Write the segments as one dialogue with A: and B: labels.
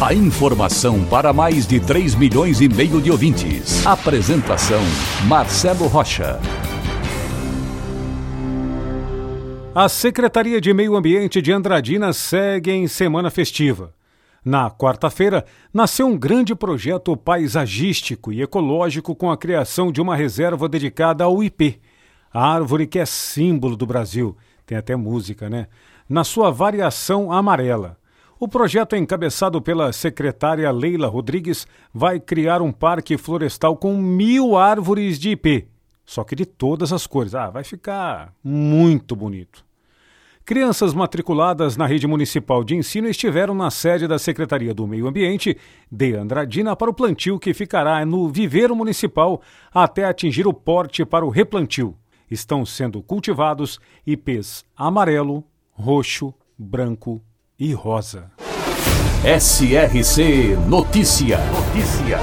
A: A informação para mais de 3 milhões e meio de ouvintes. Apresentação Marcelo Rocha.
B: A Secretaria de Meio Ambiente de Andradina segue em semana festiva. Na quarta-feira, nasceu um grande projeto paisagístico e ecológico com a criação de uma reserva dedicada ao IP, a árvore que é símbolo do Brasil. Tem até música, né? Na sua variação amarela. O projeto, encabeçado pela secretária Leila Rodrigues, vai criar um parque florestal com mil árvores de IP. Só que de todas as cores. Ah, vai ficar muito bonito. Crianças matriculadas na rede municipal de ensino estiveram na sede da Secretaria do Meio Ambiente de Andradina para o plantio que ficará no viveiro municipal até atingir o porte para o replantio. Estão sendo cultivados ipês amarelo, roxo, branco e rosa.
A: SRC Notícia. Notícia.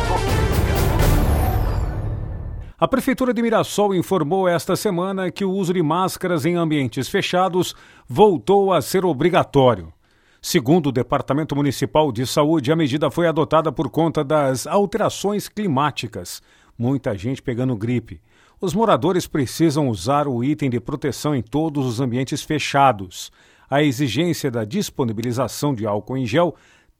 B: A Prefeitura de Mirassol informou esta semana que o uso de máscaras em ambientes fechados voltou a ser obrigatório. Segundo o Departamento Municipal de Saúde, a medida foi adotada por conta das alterações climáticas. Muita gente pegando gripe. Os moradores precisam usar o item de proteção em todos os ambientes fechados. A exigência da disponibilização de álcool em gel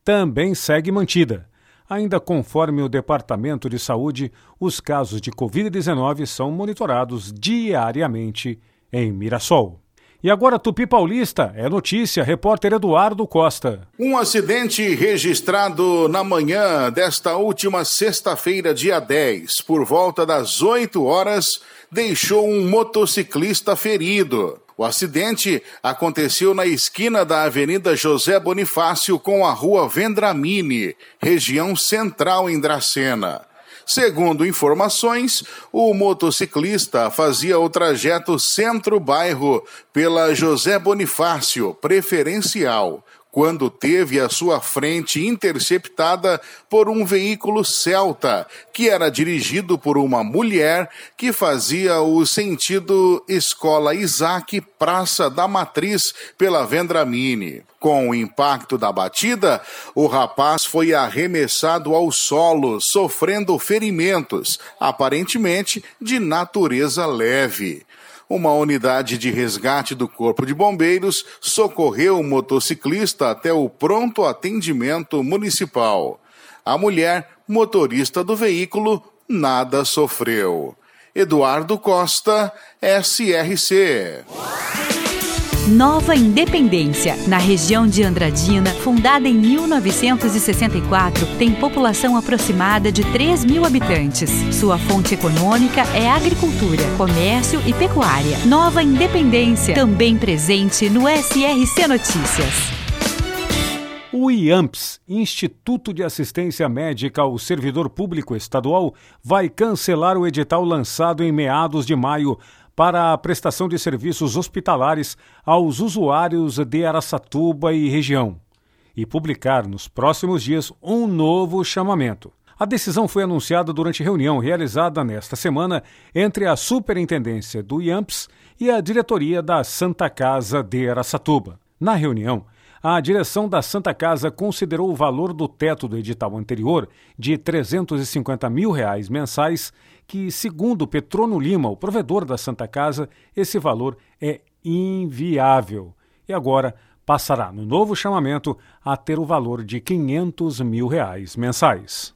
B: também segue mantida. Ainda conforme o Departamento de Saúde, os casos de Covid-19 são monitorados diariamente em Mirassol. E agora, Tupi Paulista, é notícia, repórter Eduardo Costa.
C: Um acidente registrado na manhã desta última sexta-feira, dia 10, por volta das 8 horas, deixou um motociclista ferido. O acidente aconteceu na esquina da Avenida José Bonifácio com a Rua Vendramini, região central em Dracena. Segundo informações, o motociclista fazia o trajeto centro-bairro pela José Bonifácio, preferencial, quando teve a sua frente interceptada por um veículo Celta, que era dirigido por uma mulher que fazia o sentido Escola Isaac Praça da Matriz pela Vendramini. Com o impacto da batida, o rapaz foi arremessado ao solo, sofrendo ferimentos, aparentemente de natureza leve uma unidade de resgate do Corpo de Bombeiros socorreu o motociclista até o pronto atendimento municipal. A mulher, motorista do veículo, nada sofreu. Eduardo Costa, SRC.
D: Nova Independência, na região de Andradina, fundada em 1964, tem população aproximada de 3 mil habitantes. Sua fonte econômica é agricultura, comércio e pecuária. Nova Independência, também presente no SRC Notícias.
B: O IAMPS, Instituto de Assistência Médica ao Servidor Público Estadual, vai cancelar o edital lançado em meados de maio para a prestação de serviços hospitalares aos usuários de Araçatuba e região e publicar nos próximos dias um novo chamamento. A decisão foi anunciada durante reunião realizada nesta semana entre a Superintendência do IAMPS e a diretoria da Santa Casa de Araçatuba. Na reunião, a direção da Santa Casa considerou o valor do teto do edital anterior de 350 mil reais mensais que, segundo Petrono Lima, o provedor da Santa Casa, esse valor é inviável. E agora passará, no novo chamamento, a ter o valor de 500 mil reais mensais.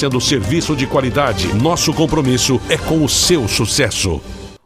A: oferecendo serviço de qualidade. Nosso compromisso é com o seu sucesso.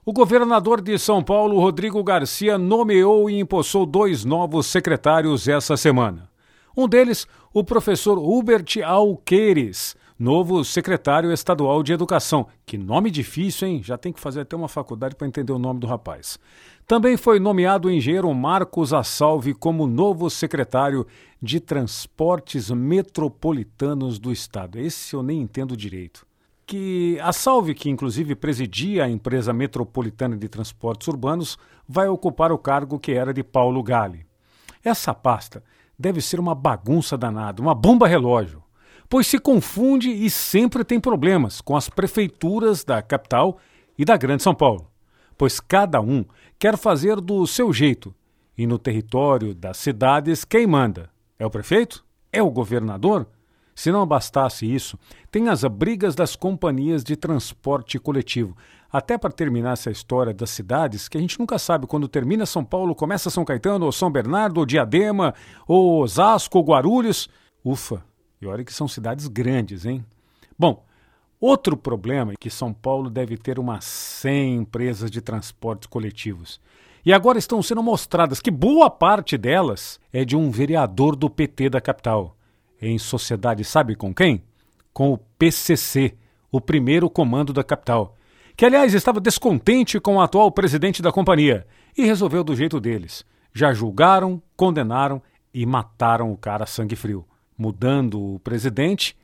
B: O governador de São Paulo, Rodrigo Garcia, nomeou e empossou dois novos secretários essa semana. Um deles, o professor Hubert Alqueires, novo secretário estadual de Educação. Que nome difícil, hein? Já tem que fazer até uma faculdade para entender o nome do rapaz. Também foi nomeado o engenheiro Marcos Assalve como novo secretário de Transportes Metropolitanos do Estado. Esse eu nem entendo direito que a Salve, que inclusive presidia a empresa metropolitana de transportes urbanos, vai ocupar o cargo que era de Paulo Gale. Essa pasta deve ser uma bagunça danada, uma bomba relógio, pois se confunde e sempre tem problemas com as prefeituras da capital e da Grande São Paulo, pois cada um quer fazer do seu jeito e no território das cidades quem manda? É o prefeito? É o governador? Se não bastasse isso, tem as brigas das companhias de transporte coletivo. Até para terminar essa história das cidades, que a gente nunca sabe quando termina São Paulo, começa São Caetano, ou São Bernardo, ou Diadema, ou Osasco, ou Guarulhos. Ufa, e olha que são cidades grandes, hein? Bom, outro problema é que São Paulo deve ter umas 100 empresas de transportes coletivos. E agora estão sendo mostradas que boa parte delas é de um vereador do PT da capital em sociedade, sabe com quem? Com o PCC, o primeiro comando da capital, que aliás estava descontente com o atual presidente da companhia e resolveu do jeito deles. Já julgaram, condenaram e mataram o cara a sangue frio, mudando o presidente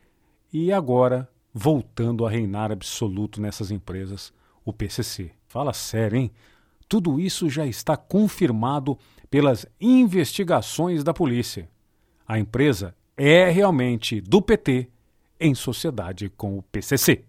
B: e agora voltando a reinar absoluto nessas empresas, o PCC. Fala sério, hein? Tudo isso já está confirmado pelas investigações da polícia. A empresa é realmente do PT em sociedade com o PCC.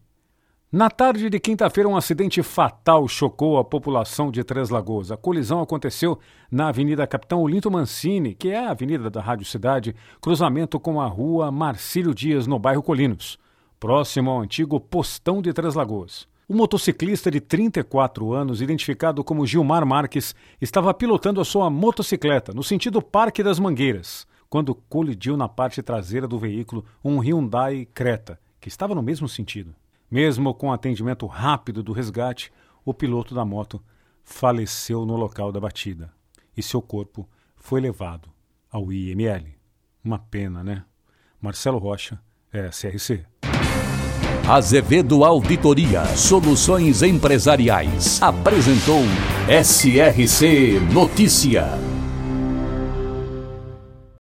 B: Na tarde de quinta-feira, um acidente fatal chocou a população de Três Lagoas. A colisão aconteceu na Avenida Capitão Olinto Mancini, que é a avenida da Rádio Cidade, cruzamento com a rua Marcílio Dias, no bairro Colinos, próximo ao antigo postão de Três Lagoas. O motociclista de 34 anos, identificado como Gilmar Marques, estava pilotando a sua motocicleta no sentido Parque das Mangueiras quando colidiu na parte traseira do veículo um Hyundai Creta, que estava no mesmo sentido. Mesmo com atendimento rápido do resgate, o piloto da moto faleceu no local da batida e seu corpo foi levado ao IML. Uma pena, né? Marcelo Rocha, SRC.
E: Azevedo Auditoria Soluções Empresariais apresentou SRC Notícia.